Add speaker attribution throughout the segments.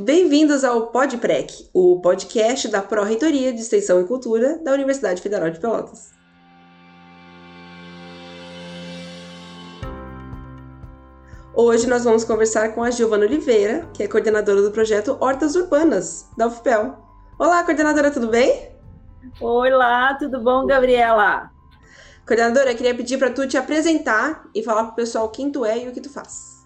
Speaker 1: Bem-vindos ao PodPrec, o podcast da Pró-Reitoria de Extensão e Cultura da Universidade Federal de Pelotas. Hoje nós vamos conversar com a Giovana Oliveira, que é coordenadora do projeto Hortas Urbanas, da UFPEL. Olá, coordenadora, tudo bem?
Speaker 2: Olá, tudo bom, Gabriela?
Speaker 1: Coordenadora, eu queria pedir para tu te apresentar e falar para o pessoal quem tu é e o que tu faz.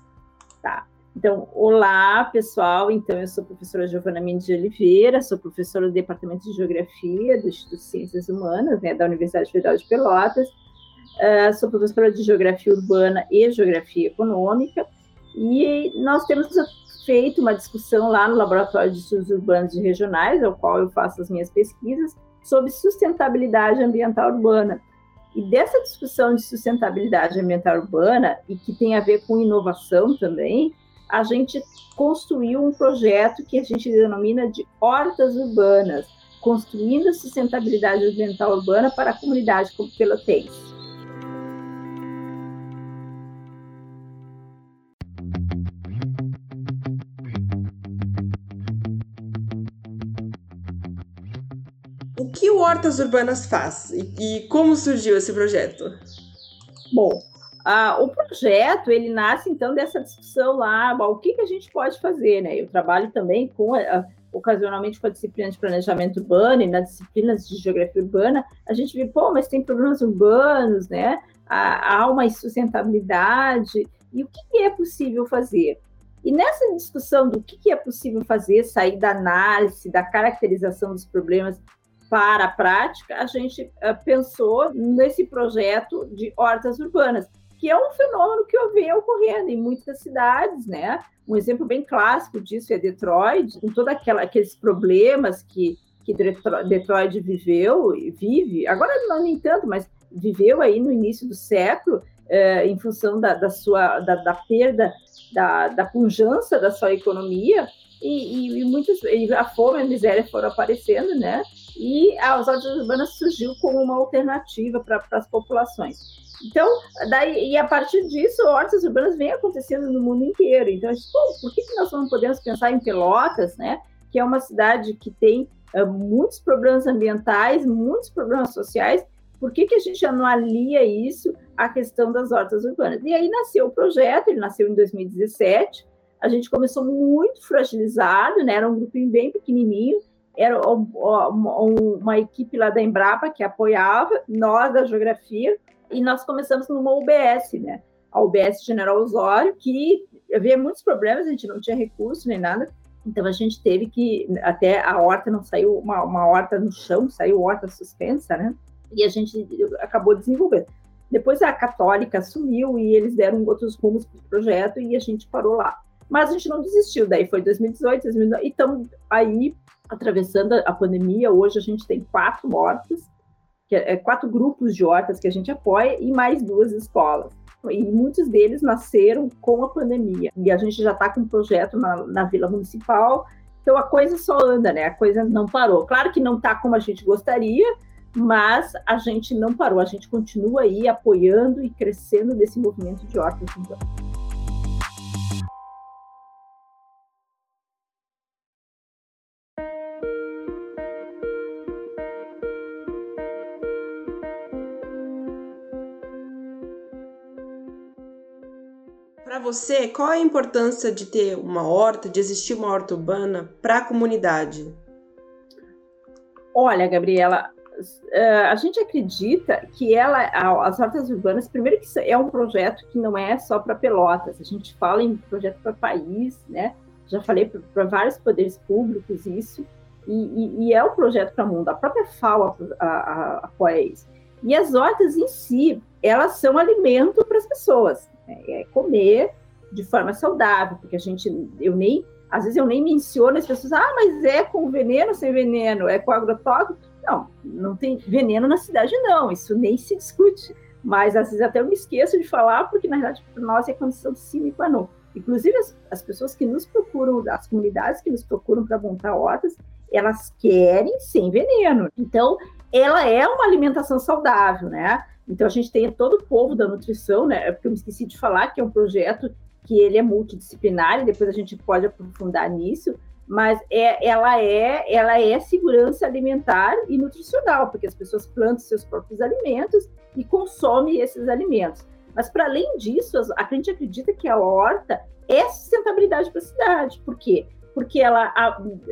Speaker 2: Tá. Então, olá, pessoal. Então, eu sou a professora Giovana Mendes de Oliveira, sou professora do Departamento de Geografia do Instituto de Ciências Humanas, né, da Universidade Federal de Pelotas. Uh, sou professora de Geografia Urbana e Geografia Econômica. E nós temos feito uma discussão lá no Laboratório de Estudos Urbanos e Regionais, ao qual eu faço as minhas pesquisas, sobre sustentabilidade ambiental urbana. E dessa discussão de sustentabilidade ambiental urbana, e que tem a ver com inovação também, a gente construiu um projeto que a gente denomina de hortas urbanas, construindo a sustentabilidade ambiental urbana para a comunidade pelotense.
Speaker 1: Hortas Urbanas faz e, e como surgiu esse projeto?
Speaker 2: Bom, o projeto ele nasce então dessa discussão lá, bom, o que, que a gente pode fazer, né? Eu trabalho também com ocasionalmente com a disciplina de planejamento urbano e nas disciplinas de geografia urbana, a gente vê, pô, mas tem problemas urbanos, né? Há, uma insustentabilidade, e o que, que é possível fazer? E nessa discussão do que, que é possível fazer, sair da análise, da caracterização dos problemas para a prática, a gente uh, pensou nesse projeto de hortas urbanas, que é um fenômeno que eu venho ocorrendo em muitas cidades, né? Um exemplo bem clássico disso é Detroit, com todos aqueles problemas que, que Detroit viveu e vive, agora não nem tanto, mas viveu aí no início do século, eh, em função da, da sua da, da perda da, da pujança da sua economia, e, e, e muitas, e a fome e a miséria foram aparecendo, né? E as hortas urbanas surgiu como uma alternativa para as populações. Então, daí, e a partir disso, hortas urbanas vêm acontecendo no mundo inteiro. Então, por que, que nós não podemos pensar em Pelotas, né? Que é uma cidade que tem uh, muitos problemas ambientais, muitos problemas sociais. Por que, que a gente já não alia isso à questão das hortas urbanas? E aí nasceu o projeto, ele nasceu em 2017, a gente começou muito fragilizado, né? Era um grupinho bem pequenininho, era uma equipe lá da Embrapa que apoiava, nós da Geografia, e nós começamos numa UBS, né? A UBS General Osório, que havia muitos problemas, a gente não tinha recurso nem nada, então a gente teve que, até a horta não saiu, uma, uma horta no chão, saiu horta suspensa, né? E a gente acabou desenvolvendo. Depois a Católica assumiu e eles deram outros rumos para o projeto e a gente parou lá. Mas a gente não desistiu, daí foi 2018, 2019, e estamos aí atravessando a pandemia. Hoje a gente tem quatro hortas, é, é, quatro grupos de hortas que a gente apoia e mais duas escolas. E muitos deles nasceram com a pandemia. E a gente já está com um projeto na, na Vila Municipal, então a coisa só anda, né? A coisa não parou. Claro que não está como a gente gostaria, mas a gente não parou. A gente continua aí apoiando e crescendo desse movimento de hortas. Então.
Speaker 1: Você, qual é a importância de ter uma horta, de existir uma horta urbana para a comunidade?
Speaker 2: Olha, Gabriela, eh, a gente acredita que ela, as hortas urbanas, primeiro que é um projeto que não é só para Pelotas, a gente fala em projeto para país, né? Já falei para vários poderes públicos isso, e, e, e é um projeto para o mundo. A própria FAO apoia isso. E as hortas em si, elas são alimento para as pessoas. Né? É comer de forma saudável, porque a gente, eu nem, às vezes eu nem menciono as pessoas, ah, mas é com veneno, sem veneno, é com agrotóxico. Não, não tem veneno na cidade, não, isso nem se discute. Mas às vezes até eu me esqueço de falar, porque na verdade para nós é condição sine qua non. Inclusive as, as pessoas que nos procuram, as comunidades que nos procuram para montar hortas, elas querem sem veneno. Então, ela é uma alimentação saudável, né? Então a gente tem todo o povo da nutrição, né? É porque eu me esqueci de falar que é um projeto que ele é multidisciplinar, e depois a gente pode aprofundar nisso, mas é, ela, é, ela é segurança alimentar e nutricional, porque as pessoas plantam seus próprios alimentos e consomem esses alimentos. Mas, para além disso, a gente acredita que a horta é sustentabilidade para a cidade. Por quê? Porque ela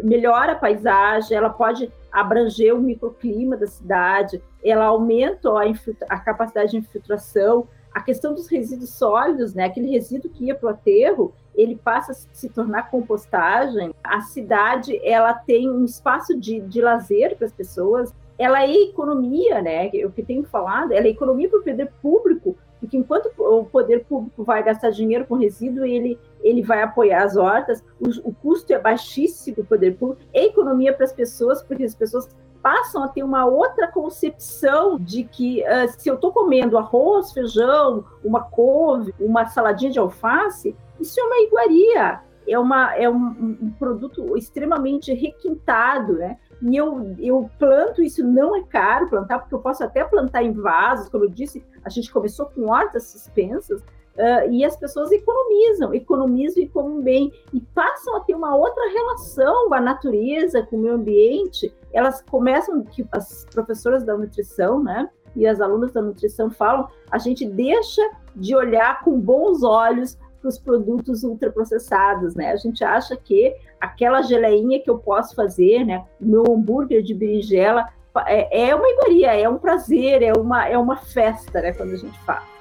Speaker 2: melhora a paisagem, ela pode abranger o microclima da cidade, ela aumenta a, a capacidade de infiltração, a questão dos resíduos sólidos, né? Aquele resíduo que ia para o aterro, ele passa a se tornar compostagem. A cidade, ela tem um espaço de, de lazer para as pessoas. Ela é economia, né? O que tenho falado, ela é economia para o poder público, porque enquanto o poder público vai gastar dinheiro com resíduo, ele, ele vai apoiar as hortas, o, o custo é baixíssimo para o poder público, é economia para as pessoas, porque as pessoas passam a ter uma outra concepção de que uh, se eu estou comendo arroz, feijão, uma couve, uma saladinha de alface, isso é uma iguaria, é, uma, é um, um produto extremamente requintado, né? E eu, eu planto isso, não é caro plantar, porque eu posso até plantar em vasos, como eu disse, a gente começou com hortas suspensas, Uh, e as pessoas economizam, economizam e comem bem, e passam a ter uma outra relação com a natureza, com o meio ambiente. Elas começam, que as professoras da nutrição, né, e as alunas da nutrição falam, a gente deixa de olhar com bons olhos para os produtos ultraprocessados, né? A gente acha que aquela geleinha que eu posso fazer, né, o meu hambúrguer de berinjela, é, é uma iguaria, é um prazer, é uma, é uma festa, né, quando a gente faz.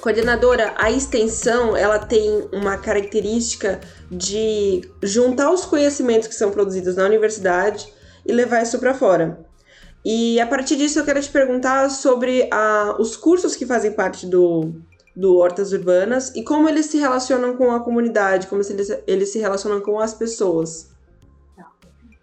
Speaker 1: Coordenadora, a extensão ela tem uma característica de juntar os conhecimentos que são produzidos na universidade e levar isso para fora. E a partir disso eu quero te perguntar sobre a, os cursos que fazem parte do, do Hortas Urbanas e como eles se relacionam com a comunidade, como eles, eles se relacionam com as pessoas.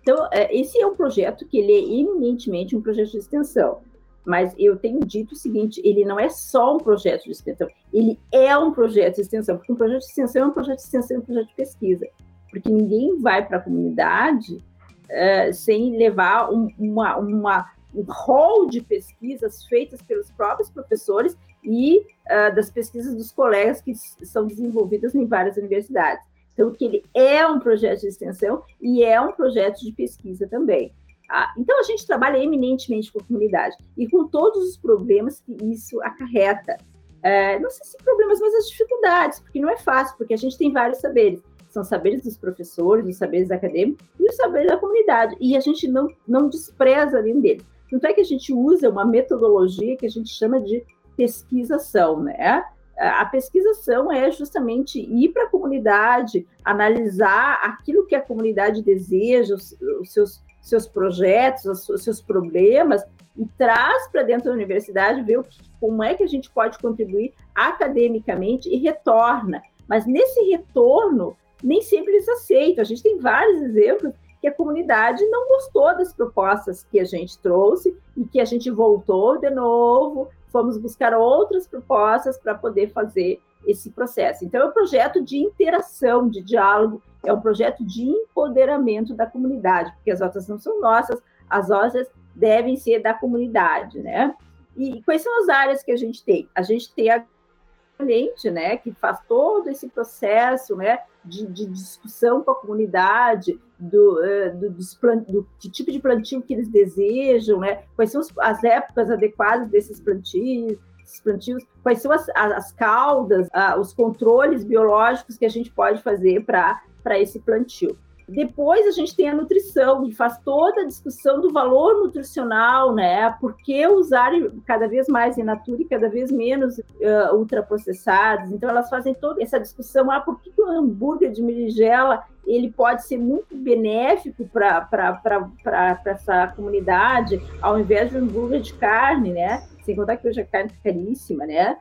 Speaker 2: Então, é, esse é um projeto que ele é eminentemente um projeto de extensão. Mas eu tenho dito o seguinte: ele não é só um projeto de extensão, ele é um projeto de extensão, porque um projeto de extensão é um projeto de extensão, é um projeto de pesquisa. Porque ninguém vai para a comunidade uh, sem levar um, uma, uma, um rol de pesquisas feitas pelos próprios professores e uh, das pesquisas dos colegas que são desenvolvidas em várias universidades. Então, que ele é um projeto de extensão e é um projeto de pesquisa também. Ah, então, a gente trabalha eminentemente com a comunidade e com todos os problemas que isso acarreta. É, não sei se problemas, mas as dificuldades, porque não é fácil, porque a gente tem vários saberes. São saberes dos professores, os saberes acadêmicos e os saberes da comunidade. E a gente não, não despreza nenhum deles. Tanto é que a gente usa uma metodologia que a gente chama de pesquisação, né? A pesquisação é justamente ir para a comunidade, analisar aquilo que a comunidade deseja, os, os seus seus projetos, os seus problemas e traz para dentro da universidade, ver como é que a gente pode contribuir academicamente e retorna. Mas nesse retorno, nem sempre eles aceitam. A gente tem vários exemplos que a comunidade não gostou das propostas que a gente trouxe e que a gente voltou de novo, fomos buscar outras propostas para poder fazer esse processo. Então, é um projeto de interação, de diálogo, é um projeto de empoderamento da comunidade, porque as hortas não são nossas, as hortas devem ser da comunidade, né? E quais são as áreas que a gente tem? A gente tem a gente, né, que faz todo esse processo, né, de, de discussão com a comunidade, do, uh, do, do, do, tipo de plantio que eles desejam, né, quais são as épocas adequadas desses plantios, plantios, quais são as, as caudas, os controles biológicos que a gente pode fazer para esse plantio. Depois a gente tem a nutrição, que faz toda a discussão do valor nutricional, né? Por que usar cada vez mais in natura e cada vez menos uh, ultraprocessados? Então elas fazem toda essa discussão, ah, por que, o hambúrguer de berinjela ele pode ser muito benéfico para essa comunidade, ao invés de um hambúrguer de carne, né? Sem contar que hoje a carne é caríssima, né?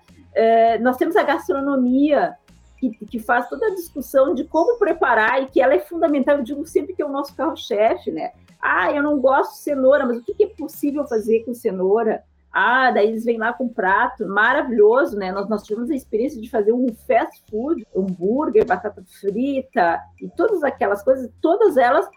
Speaker 2: Nós temos a gastronomia, que, que, faz toda a discussão de como preparar e que ela é fundamental. Eu digo sempre que é o nosso carro-chefe, né? Ah, eu não gosto de cenoura, mas o que, que é possível fazer com cenoura? Ah, daí eles vêm lá com um prato maravilhoso, né? Nós, nós tivemos a experiência de fazer um fast food, hambúrguer, batata frita e todas aquelas coisas, todas elas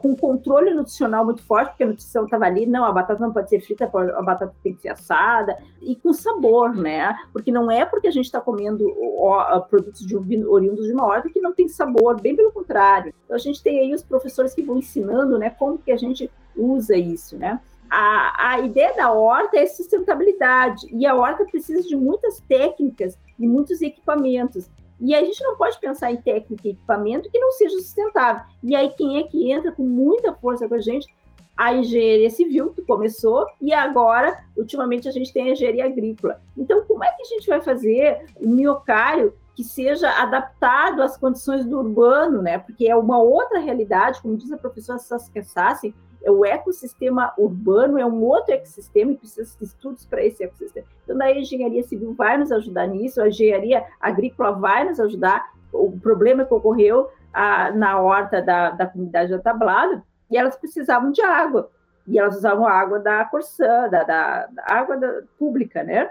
Speaker 2: com controle nutricional muito forte, porque a nutrição estava ali, não, a batata não pode ser frita, a batata tem que ser assada, e com sabor, né? Porque não é porque a gente está comendo uh, produtos de, oriundos de uma horta que não tem sabor, bem pelo contrário. Então a gente tem aí os professores que vão ensinando, né, como que a gente usa isso, né? a, a ideia da horta é sustentabilidade, e a horta precisa de muitas técnicas e muitos equipamentos. E a gente não pode pensar em técnica e equipamento que não seja sustentável. E aí, quem é que entra com muita força com a gente? A engenharia civil, que começou, e agora, ultimamente, a gente tem a engenharia agrícola. Então, como é que a gente vai fazer um miocário que seja adaptado às condições do urbano, né? Porque é uma outra realidade, como diz a professora Saskia Sassi, é o ecossistema urbano é um outro ecossistema e precisa de estudos para esse ecossistema. Então, daí a engenharia civil vai nos ajudar nisso, a engenharia agrícola vai nos ajudar. O problema que ocorreu a, na horta da, da comunidade da Tablada, e elas precisavam de água, e elas usavam a água da Corsã, da, da, da água da, pública, né?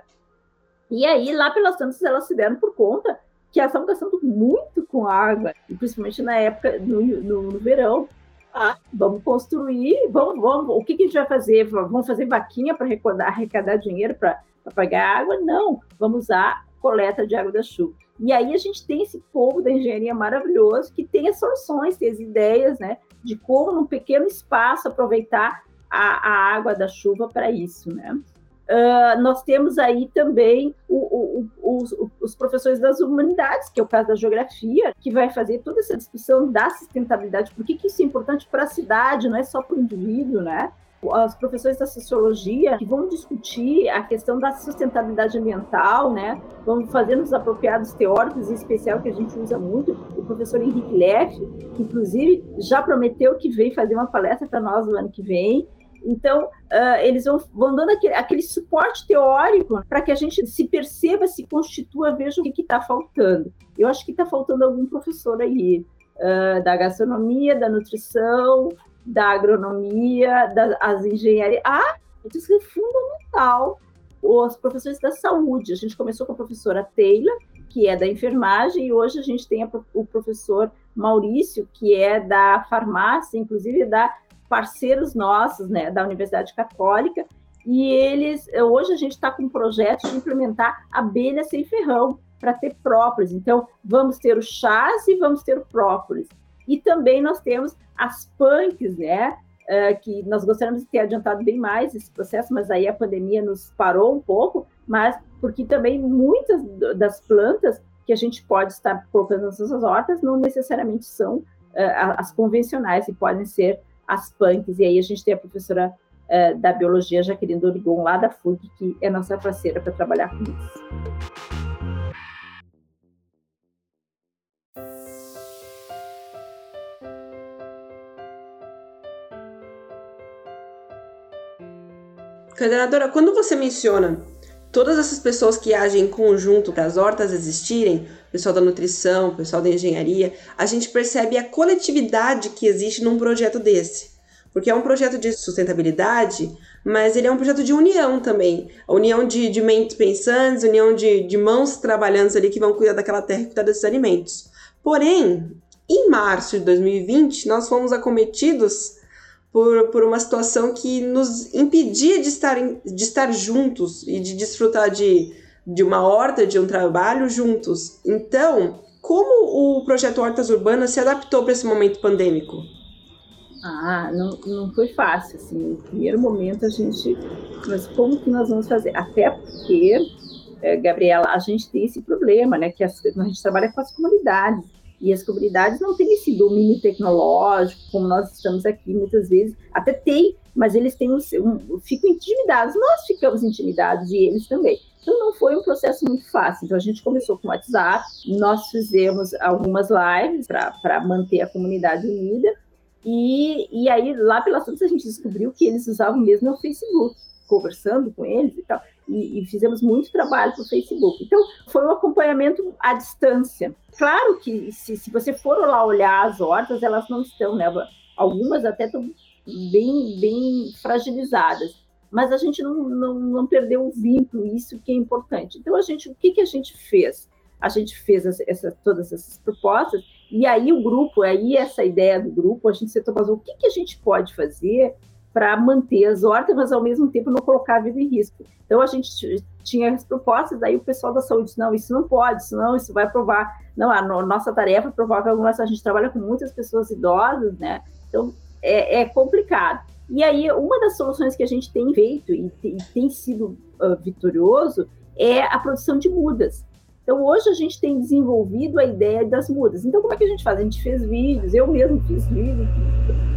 Speaker 2: E aí, lá pelas tantas, elas se deram por conta que elas estavam gastando muito com água, e principalmente na época, no, no, no verão, ah, vamos construir, vamos, vamos, o que, que a gente vai fazer? Vamos fazer vaquinha para arrecadar, arrecadar dinheiro para pagar água? Não, vamos usar coleta de água da chuva. E aí a gente tem esse povo da engenharia maravilhoso que tem as soluções, tem as ideias, né, de como num pequeno espaço aproveitar a, a água da chuva para isso, né? Uh, nós temos aí também o, o, os, os, professores das humanidades, que é o caso da geografia, que vai fazer toda essa discussão da sustentabilidade. Por que, isso é importante para a cidade, não é só para o indivíduo, né? Os professores da sociologia que vão discutir a questão da sustentabilidade ambiental, né? Vão fazer nos apropriados teóricos, em especial que a gente usa muito, o professor Henrique Leff, que inclusive já prometeu que vem fazer uma palestra para nós no ano que vem, então, uh, eles vão, vão dando aquele, aquele suporte teórico para que a gente se perceba, se constitua, veja o que está faltando. Eu acho que está faltando algum professor aí, uh, da gastronomia, da nutrição, da agronomia, das engenharias. Ah, isso é fundamental. Os professores da saúde. A gente começou com a professora Taylor, que é da enfermagem, e hoje a gente tem a, o professor Maurício, que é da farmácia, inclusive da parceiros nossos, né, da Universidade Católica, e eles, hoje a gente está com um projeto de implementar abelha sem ferrão para ter própolis. Então, vamos ter o chás e vamos ter o própolis. E também nós temos as punks, né, uh, que nós gostaríamos de ter adiantado bem mais esse processo, mas aí a pandemia nos parou um pouco, mas porque também muitas das plantas que a gente pode estar colocando nas nossas hortas não necessariamente são uh, as convencionais e podem ser as punks, e aí a gente tem a professora uh, da biologia, Jaqueline Dorigon, lá da FUG, que é nossa parceira para trabalhar com isso.
Speaker 1: Coordenadora, quando você menciona todas essas pessoas que agem em conjunto para as hortas existirem, pessoal da nutrição, pessoal da engenharia, a gente percebe a coletividade que existe num projeto desse. Porque é um projeto de sustentabilidade, mas ele é um projeto de união também. A união de, de mentes pensantes, união de, de mãos trabalhando ali que vão cuidar daquela terra e cuidar desses alimentos. Porém, em março de 2020, nós fomos acometidos por, por uma situação que nos impedia de estar, de estar juntos e de desfrutar de, de uma horta, de um trabalho juntos. Então, como o projeto Hortas Urbanas se adaptou para esse momento pandêmico?
Speaker 2: Ah, não, não foi fácil, assim, no primeiro momento a gente, mas como que nós vamos fazer? Até porque, é, Gabriela, a gente tem esse problema, né, que as, a gente trabalha com as comunidades, e as comunidades não têm esse domínio tecnológico, como nós estamos aqui muitas vezes. Até tem, mas eles têm um, um, ficam intimidados. Nós ficamos intimidados e eles também. Então não foi um processo muito fácil. Então a gente começou com o WhatsApp, nós fizemos algumas lives para manter a comunidade unida. E, e aí, lá pelas tantas, a gente descobriu que eles usavam mesmo o Facebook, conversando com eles e tal e, e fizemos muito trabalho para o Facebook. Então, foi um acompanhamento à distância. Claro que se, se você for lá olhar as hortas, elas não estão, né? Algumas até estão bem, bem fragilizadas. mas a gente não, não, não perdeu o vínculo, isso que é importante. Então, a gente, o que, que a gente fez? A gente fez essa, essa, todas essas propostas, e aí o grupo, aí essa ideia do grupo, a gente se mas o que, que a gente pode fazer para manter as hortas, mas ao mesmo tempo não colocar a vida em risco. Então a gente tinha as propostas, aí o pessoal da saúde disse, não, isso não pode, isso não, isso vai provar. Não, a nossa tarefa é que algumas, a gente trabalha com muitas pessoas idosas, né? Então é, é complicado. E aí, uma das soluções que a gente tem feito e, e tem sido uh, vitorioso é a produção de mudas. Então, hoje a gente tem desenvolvido a ideia das mudas. Então, como é que a gente faz? A gente fez vídeos, eu mesmo fiz vídeos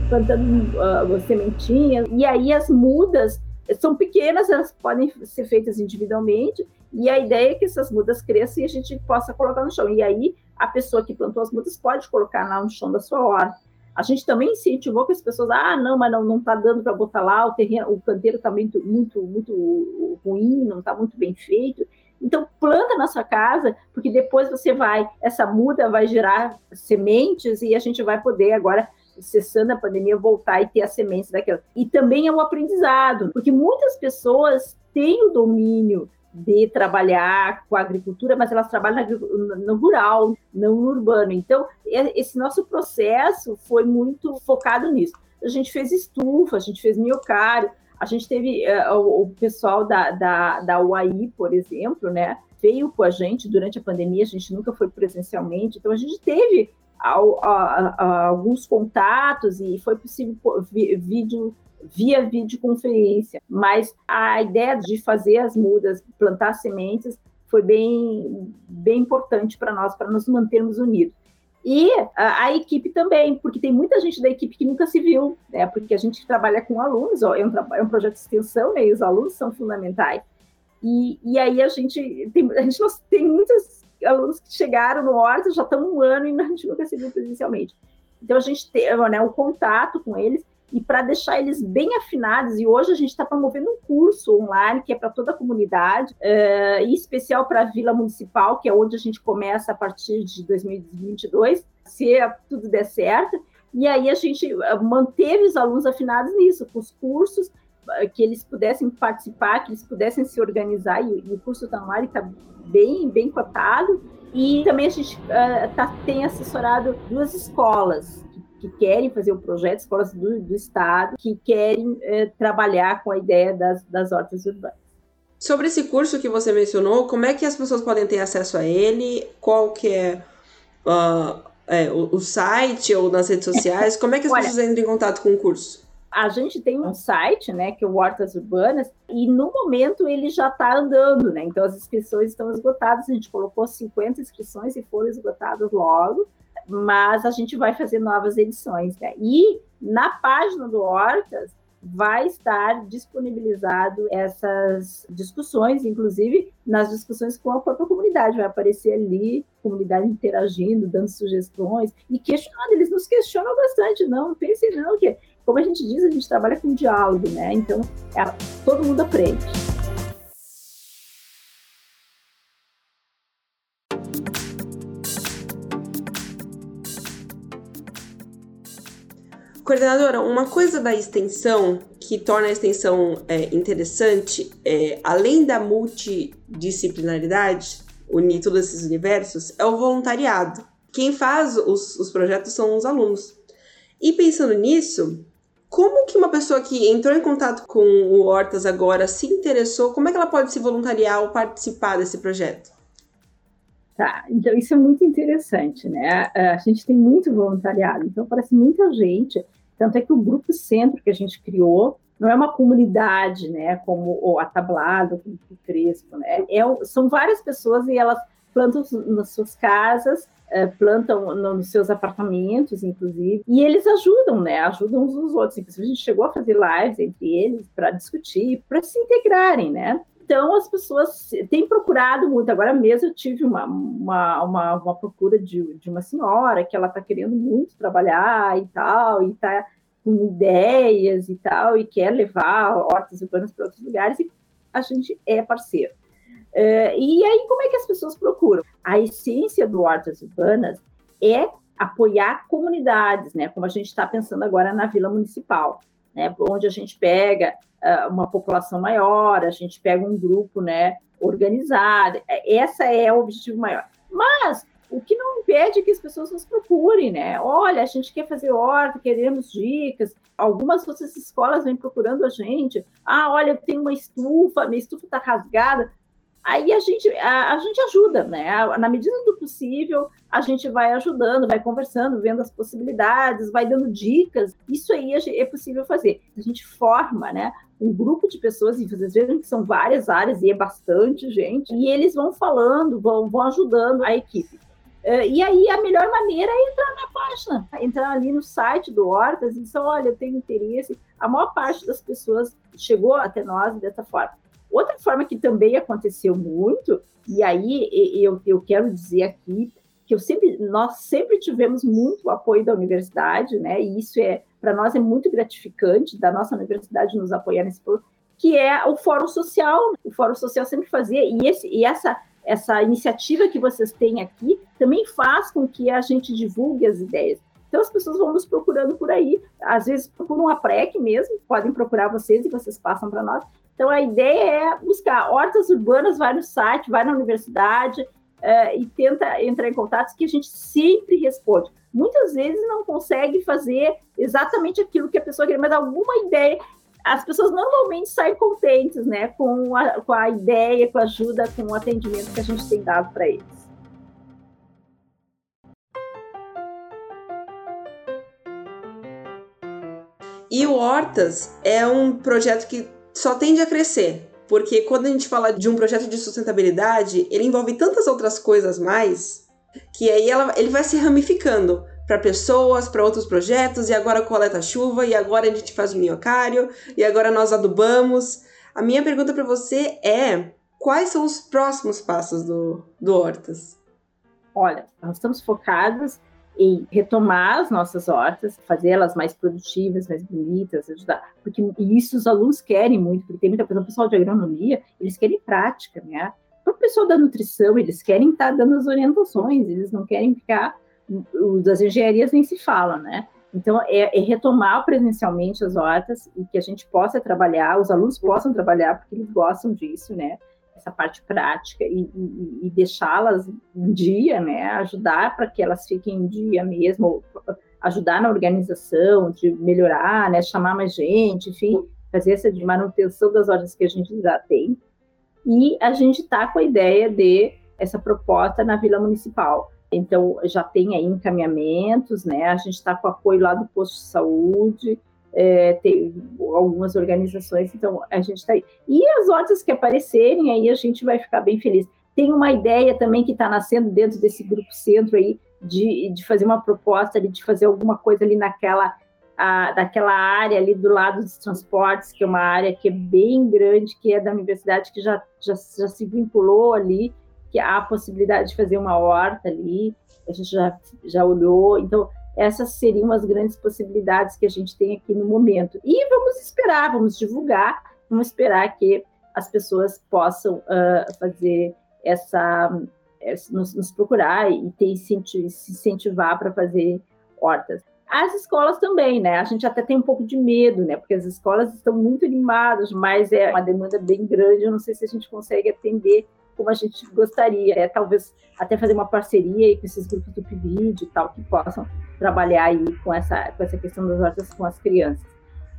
Speaker 2: plantando uh, sementinhas, e aí as mudas são pequenas, elas podem ser feitas individualmente, e a ideia é que essas mudas cresçam e a gente possa colocar no chão. E aí, a pessoa que plantou as mudas pode colocar lá no chão da sua horta. A gente também incentivou que as pessoas, ah, não, mas não não está dando para botar lá, o terreno, o canteiro está muito, muito, muito ruim, não está muito bem feito. Então planta na sua casa, porque depois você vai, essa muda vai gerar sementes e a gente vai poder agora cessando a pandemia, voltar e ter as sementes daquela. E também é um aprendizado, porque muitas pessoas têm o domínio de trabalhar com a agricultura, mas elas trabalham no rural, não no urbano. Então, é, esse nosso processo foi muito focado nisso. A gente fez estufa, a gente fez miocário, a gente teve uh, o, pessoal da, da, da UAI, por exemplo, né? Veio com a gente durante a pandemia, a gente nunca foi presencialmente, então a gente teve ao, a, a, alguns contatos e foi possível vídeo via videoconferência, mas a ideia de fazer as mudas, plantar sementes, foi bem, bem importante para nós, para nos mantermos unidos. E a, a, equipe também, porque tem muita gente da equipe que nunca se viu, né? Porque a gente trabalha com alunos, ó, é, um, é um projeto de extensão, né? E os alunos são fundamentais. E, e aí a gente tem, a gente tem muitos alunos que chegaram no Horta, já estão um ano e a gente nunca se viu presencialmente. Então a gente tem né, o contato com eles e para deixar eles bem afinados. E hoje a gente está promovendo um curso online que é para toda a comunidade, uh, em especial para a Vila Municipal, que é onde a gente começa a partir de 2022, se tudo der certo. E aí a gente eh, manteve os alunos afinados nisso, com os cursos, que eles pudessem participar, que eles pudessem se organizar, e, e o curso está online está bem, bem cotado. E também a gente uh, tá, tem assessorado duas escolas que querem fazer o projeto, escolas do, do Estado, que querem é, trabalhar com a ideia das, das hortas urbanas.
Speaker 1: Sobre esse curso que você mencionou, como é que as pessoas podem ter acesso a ele? Qual que é, uh, é o, o, site ou nas redes sociais? Como é que as Olha, pessoas entram em contato com o curso?
Speaker 2: A gente tem um site, né, que é o Hortas Urbanas, e no momento ele já está andando, né? Então as inscrições estão esgotadas. A gente colocou 50 inscrições e foram esgotadas logo mas a gente vai fazer novas edições, né? E na página do Hortas vai estar disponibilizado essas discussões, inclusive nas discussões com a própria comunidade, vai aparecer ali, comunidade interagindo, dando sugestões e questionando, eles nos questionam bastante, não, pensem não, que como a gente diz, a gente trabalha com diálogo, né? Então, é, todo mundo aprende.
Speaker 1: Coordenadora, uma coisa da extensão que torna a extensão é, interessante, é, além da multidisciplinaridade, unir todos esses universos, é o voluntariado. Quem faz os, os projetos são os alunos. E pensando nisso, como que uma pessoa que entrou em contato com o Hortas agora se interessou, como é que ela pode se voluntariar ou participar desse projeto?
Speaker 2: Tá, então isso é muito interessante, né? A gente tem muito voluntariado, então parece muita gente tanto é que o Grupo Centro que a gente criou não é uma comunidade, né, como o Atablado, o Crespo, né? É, são várias pessoas e elas plantam nas suas casas, é, plantam nos seus apartamentos, inclusive, e eles ajudam, né? Ajudam uns aos outros. Inclusive, a gente chegou a fazer lives entre eles para discutir, para se integrarem, né? Então, as pessoas têm procurado muito. Agora mesmo eu tive uma, uma, uma, uma procura de, de uma senhora que ela está querendo muito trabalhar e tal, e está com ideias e tal, e quer levar hortas urbanas para outros lugares, e a gente é parceiro. É, e aí, como é que as pessoas procuram? A essência do Hortas Urbanas é apoiar comunidades, né? Como a gente está pensando agora na Vila Municipal. né, onde a gente pega uh, uma população maior, a gente pega um grupo né, organizado, essa é o objetivo maior. Mas o que não impede que as pessoas nos procurem, né? Olha, a gente quer fazer horta, queremos dicas. Algumas outras escolas vêm procurando a gente. Ah, olha, eu tenho uma estufa, minha estufa está rasgada. Aí a gente, a, a, gente ajuda, né? Na medida do possível, a gente vai ajudando, vai conversando, vendo as possibilidades, vai dando dicas. Isso aí é possível fazer. A gente forma, né? Um grupo de pessoas, e vocês vejam que são várias áreas e é bastante gente, e eles vão falando, vão, vão ajudando a equipe. É, e aí a melhor maneira é entrar na página, entrar ali no site do Hortas e dizer, olha, eu tenho interesse. A maior parte das pessoas chegou até nós dessa forma. Outra forma que também aconteceu muito, e aí eu, eu quero dizer aqui que eu sempre, nós sempre tivemos muito apoio da universidade, né? E isso é para nós é muito gratificante da nossa universidade nos apoiar nesse que é o Fórum Social. O Fórum Social sempre fazia e, esse, e essa essa iniciativa que vocês têm aqui também faz com que a gente divulgue as ideias. Então as pessoas vão nos procurando por aí, às vezes procuram a PREC mesmo, podem procurar vocês e vocês passam para nós. Então a ideia é buscar hortas urbanas, vai no site, vai na universidade uh, e tenta entrar em contato que a gente sempre responde. Muitas vezes não consegue fazer exatamente aquilo que a pessoa quer, mas alguma ideia as pessoas normalmente saem contentes, né, com a, com a ideia, com a ajuda, com o atendimento que a gente tem dado para eles.
Speaker 1: E o Hortas é um projeto que só tende a crescer, porque quando a gente fala de um projeto de sustentabilidade, ele envolve tantas outras coisas mais que aí ela, ele vai se ramificando para pessoas, para outros projetos, e agora coleta chuva, e agora a gente faz o minhocário, e agora nós adubamos. A minha pergunta para você é: quais são os próximos passos do, do Hortas?
Speaker 2: Olha, nós estamos focados em retomar as nossas hortas, fazê-las mais produtivas, mais bonitas, ajudar. Porque isso os alunos querem muito, porque tem muita coisa, o pessoal de agronomia, eles querem prática, né? Para o pessoal da nutrição, eles querem estar dando as orientações, eles não querem ficar das engenharias nem se fala, né? Então, é, é, retomar presencialmente as hortas e que a gente possa trabalhar, os alunos possam trabalhar, porque eles gostam disso, né? Essa parte prática e, e, e deixá-las em dia, né? Ajudar para que elas fiquem em dia mesmo, ajudar na organização, de melhorar, né? Chamar mais gente, enfim, fazer essa de manutenção das hortas que a gente já tem. E a gente está com a ideia de essa proposta na Vila Municipal então, já tem aí encaminhamentos, né? A gente está com apoio lá do posto de saúde, é, tem algumas organizações, então a gente está aí. E as hortas que aparecerem aí, a gente vai ficar bem feliz. Tem uma ideia também que está nascendo dentro desse grupo centro aí, de, de fazer uma proposta ali, de fazer alguma coisa ali naquela, a, daquela área ali do lado dos transportes, que é uma área que é bem grande, que é da universidade, que já, já, já se vinculou ali, que há a possibilidade de fazer uma horta ali, a gente já, já olhou. Então, essas seriam as grandes possibilidades que a gente tem aqui no momento. E vamos esperar, vamos divulgar, vamos esperar que as pessoas possam uh, fazer essa, essa nos, nos, procurar e ter se incentivar para fazer hortas. As escolas também, né? A gente até tem um pouco de medo, né? Porque as escolas estão muito animadas, mas é uma demanda bem grande. Eu não sei se a gente consegue atender como a gente gostaria. É, talvez até fazer uma parceria com esses grupos do PIBID e tal, que possam trabalhar aí com essa, com essa questão das hortas com as crianças.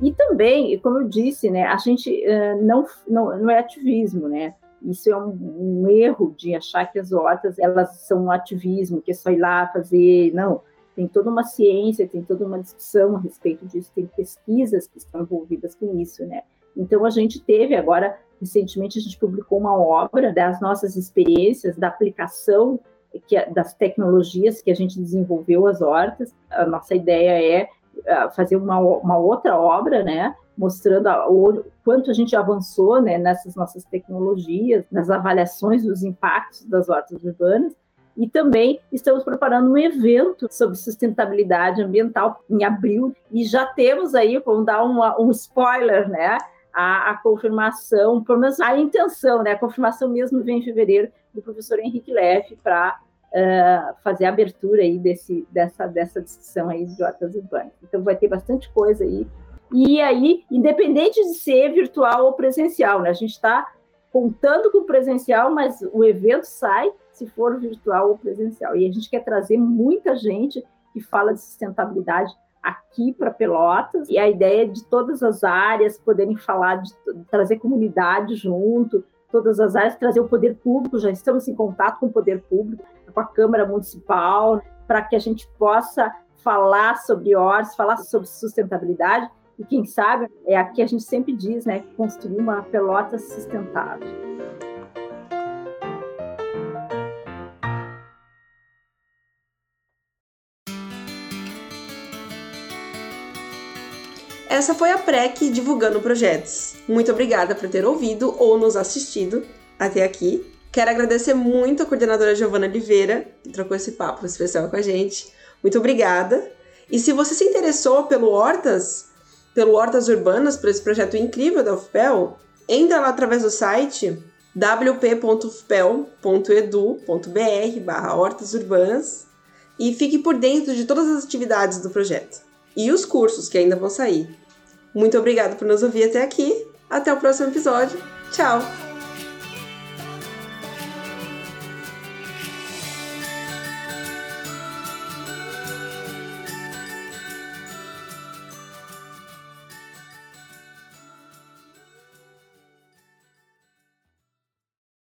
Speaker 2: E também, como eu disse, né, a gente uh, não, não, não é ativismo, né? Isso é um, um, erro de achar que as hortas elas são um ativismo, que é só ir lá fazer. Não, tem toda uma ciência, tem toda uma discussão a respeito disso, tem pesquisas que estão envolvidas com isso, né? Então a gente teve agora Recentemente a gente publicou uma obra das nossas experiências, da aplicação que, das tecnologias que a gente desenvolveu as hortas. A nossa ideia é ah, fazer uma, uma outra obra, né, mostrando a, o quanto a gente avançou né, nessas nossas tecnologias, nas avaliações dos impactos das hortas urbanas. E também estamos preparando um evento sobre sustentabilidade ambiental em abril, e já temos aí, vamos dar uma, um spoiler, né? A, a, confirmação, pelo menos a intenção, né? A confirmação mesmo vem em fevereiro do professor Henrique Leff para uh, eh, fazer a abertura aí desse, dessa, dessa discussão aí de hortas urbanas. Então vai ter bastante coisa aí E aí, independente de ser virtual ou presencial, né? A gente está contando com o presencial, mas o evento sai se for virtual ou presencial. E a gente quer trazer muita gente que fala de sustentabilidade aqui para Pelotas, e a ideia de todas as áreas poderem falar, de trazer comunidade junto, todas as áreas, trazer o poder público, já estamos em contato com o poder público, com a Câmara Municipal, para que a gente possa falar sobre ORS, falar sobre sustentabilidade, e quem sabe, é aqui a gente sempre diz, né, construir uma pelota sustentável.
Speaker 1: Essa foi a PREC divulgando projetos. Muito obrigada por ter ouvido ou nos assistido até aqui. Quero agradecer muito a coordenadora Giovana Oliveira, que trocou esse papo especial com a gente. Muito obrigada. E se você se interessou pelo Hortas, pelo Hortas Urbanas, por esse projeto incrível da UFPEL, entra lá através do site wp.ufpel.edu.br barra hortas urbanas e fique por dentro de todas as atividades do projeto e os cursos que ainda vão sair. Muito obrigado por nos ouvir até aqui. Até o próximo episódio. Tchau!